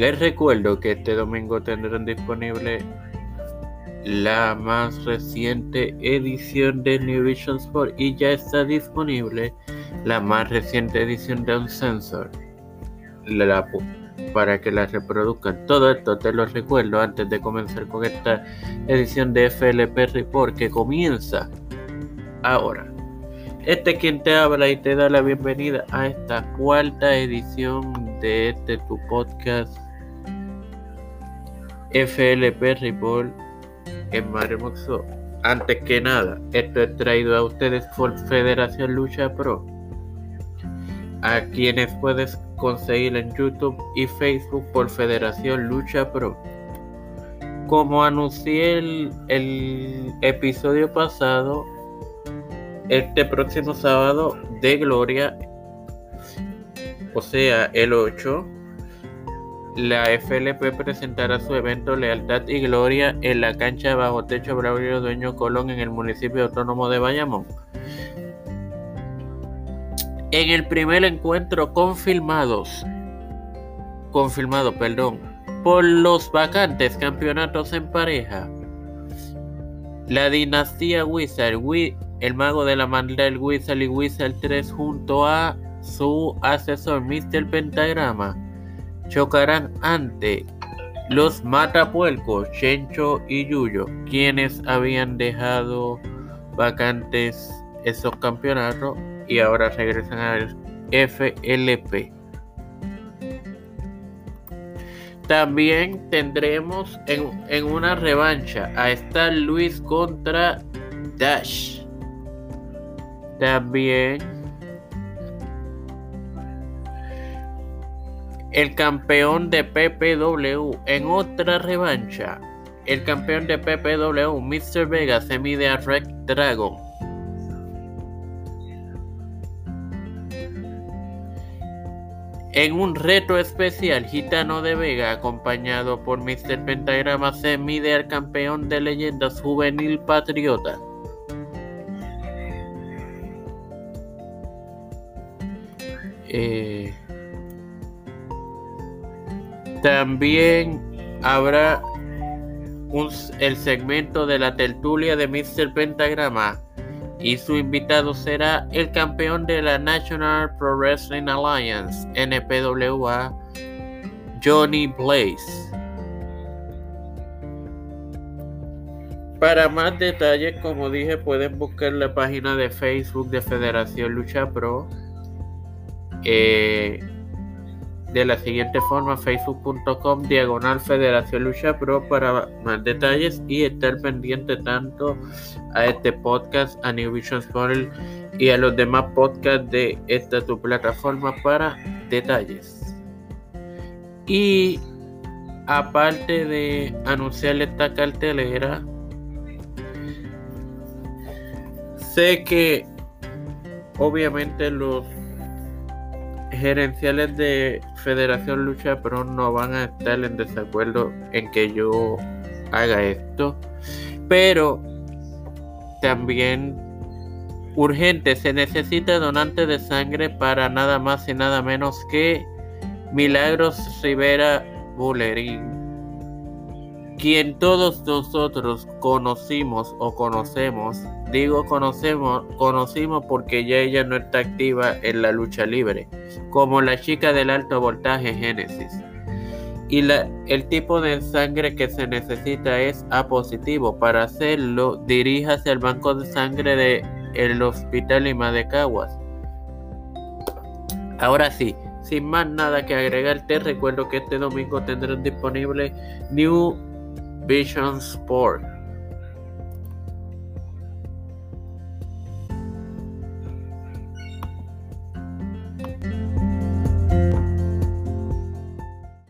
Les recuerdo que este domingo tendrán disponible la más reciente edición de New Vision Sport y ya está disponible la más reciente edición de Unsensor la, para que la reproduzcan. Todo esto te lo recuerdo antes de comenzar con esta edición de FLP Report que comienza ahora. Este es quien te habla y te da la bienvenida a esta cuarta edición de este tu podcast FLP Report en Maremoxo. Antes que nada, esto es traído a ustedes por Federación Lucha Pro, a quienes puedes conseguir en YouTube y Facebook por Federación Lucha Pro. Como anuncié el, el episodio pasado, este próximo sábado de Gloria, o sea, el 8, la FLP presentará su evento Lealtad y Gloria en la cancha bajo techo Braulio Dueño Colón en el municipio autónomo de Bayamón. En el primer encuentro confirmados, confirmado, perdón, por los vacantes campeonatos en pareja, la dinastía Wizard, el mago de la maldad Wizard y Wizard 3 junto a su asesor Mr. Pentagrama chocarán ante los matapuelcos Chencho y Yuyo, quienes habían dejado vacantes esos campeonatos y ahora regresan al FLP. También tendremos en, en una revancha a Star Luis contra Dash. También el campeón de PPW en otra revancha. El campeón de PPW, Mr. Vega, se mide a Red Dragon. En un reto especial, Gitano de Vega, acompañado por Mr. Pentagrama, se mide al campeón de leyendas juvenil Patriota. Eh, también habrá el segmento de la tertulia de Mr. Pentagrama y su invitado será el campeón de la National Pro Wrestling Alliance NPWA Johnny Blaze. Para más detalles, como dije, pueden buscar la página de Facebook de Federación Lucha Pro eh, de la siguiente forma facebook.com diagonal federación lucha pro para más detalles y estar pendiente tanto a este podcast a New Vision y a los demás podcasts de esta tu plataforma para detalles. Y aparte de anunciar esta cartelera sé que obviamente los gerenciales de Federación Lucha Pro no van a estar en desacuerdo en que yo haga esto. Pero también urgente, se necesita donante de sangre para nada más y nada menos que Milagros Rivera Bulerín quien todos nosotros conocimos o conocemos, digo conocemos, conocimos porque ya ella no está activa en la lucha libre, como la chica del alto voltaje Génesis. Y el tipo de sangre que se necesita es A positivo. Para hacerlo, diríjase al banco de sangre del el Hospital Lima de Caguas. Ahora sí, sin más nada que agregar, te recuerdo que este domingo tendrán disponible New Vision Sport.